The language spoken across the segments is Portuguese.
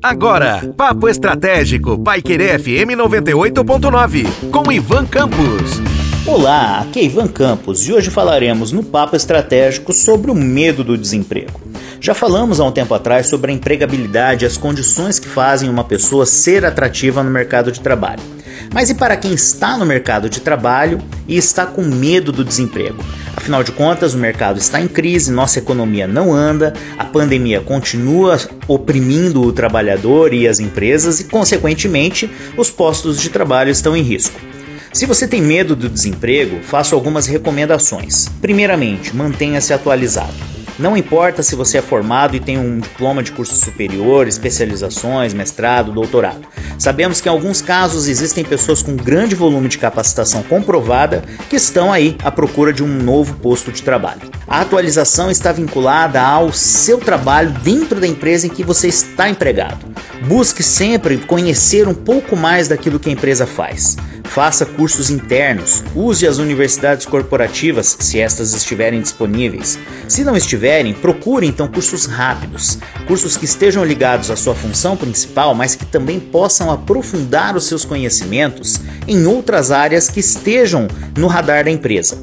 Agora, Papo Estratégico, Paiquerê FM 98.9, com Ivan Campos. Olá, aqui é Ivan Campos e hoje falaremos no Papo Estratégico sobre o medo do desemprego. Já falamos há um tempo atrás sobre a empregabilidade e as condições que fazem uma pessoa ser atrativa no mercado de trabalho. Mas e para quem está no mercado de trabalho e está com medo do desemprego? Afinal de contas, o mercado está em crise, nossa economia não anda, a pandemia continua oprimindo o trabalhador e as empresas e, consequentemente, os postos de trabalho estão em risco. Se você tem medo do desemprego, faço algumas recomendações. Primeiramente, mantenha-se atualizado. Não importa se você é formado e tem um diploma de curso superior, especializações, mestrado, doutorado. Sabemos que em alguns casos existem pessoas com grande volume de capacitação comprovada que estão aí à procura de um novo posto de trabalho. A atualização está vinculada ao seu trabalho dentro da empresa em que você está empregado. Busque sempre conhecer um pouco mais daquilo que a empresa faz. Faça cursos internos, use as universidades corporativas se estas estiverem disponíveis. Se não estiverem, procure então cursos rápidos, cursos que estejam ligados à sua função principal, mas que também possam aprofundar os seus conhecimentos em outras áreas que estejam no radar da empresa.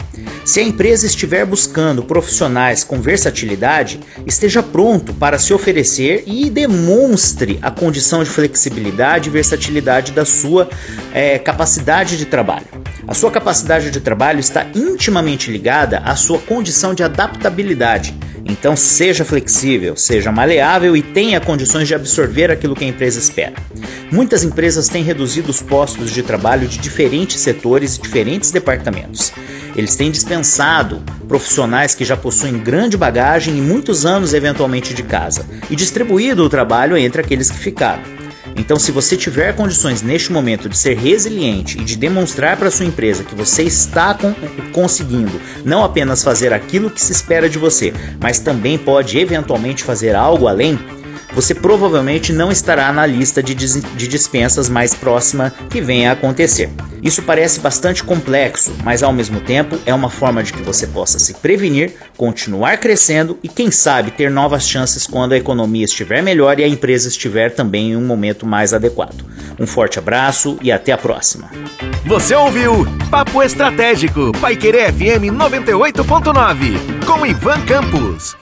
Se a empresa estiver buscando profissionais com versatilidade, esteja pronto para se oferecer e demonstre a condição de flexibilidade e versatilidade da sua é, capacidade de trabalho. A sua capacidade de trabalho está intimamente ligada à sua condição de adaptabilidade. Então, seja flexível, seja maleável e tenha condições de absorver aquilo que a empresa espera. Muitas empresas têm reduzido os postos de trabalho de diferentes setores e diferentes departamentos. Eles têm dispensado profissionais que já possuem grande bagagem e muitos anos eventualmente de casa e distribuído o trabalho entre aqueles que ficaram. Então, se você tiver condições neste momento de ser resiliente e de demonstrar para sua empresa que você está conseguindo não apenas fazer aquilo que se espera de você, mas também pode eventualmente fazer algo além, você provavelmente não estará na lista de, de dispensas mais próxima que venha a acontecer. Isso parece bastante complexo, mas ao mesmo tempo é uma forma de que você possa se prevenir, continuar crescendo e, quem sabe, ter novas chances quando a economia estiver melhor e a empresa estiver também em um momento mais adequado. Um forte abraço e até a próxima. Você ouviu Papo Estratégico, Paiquerê FM 98.9, com Ivan Campos.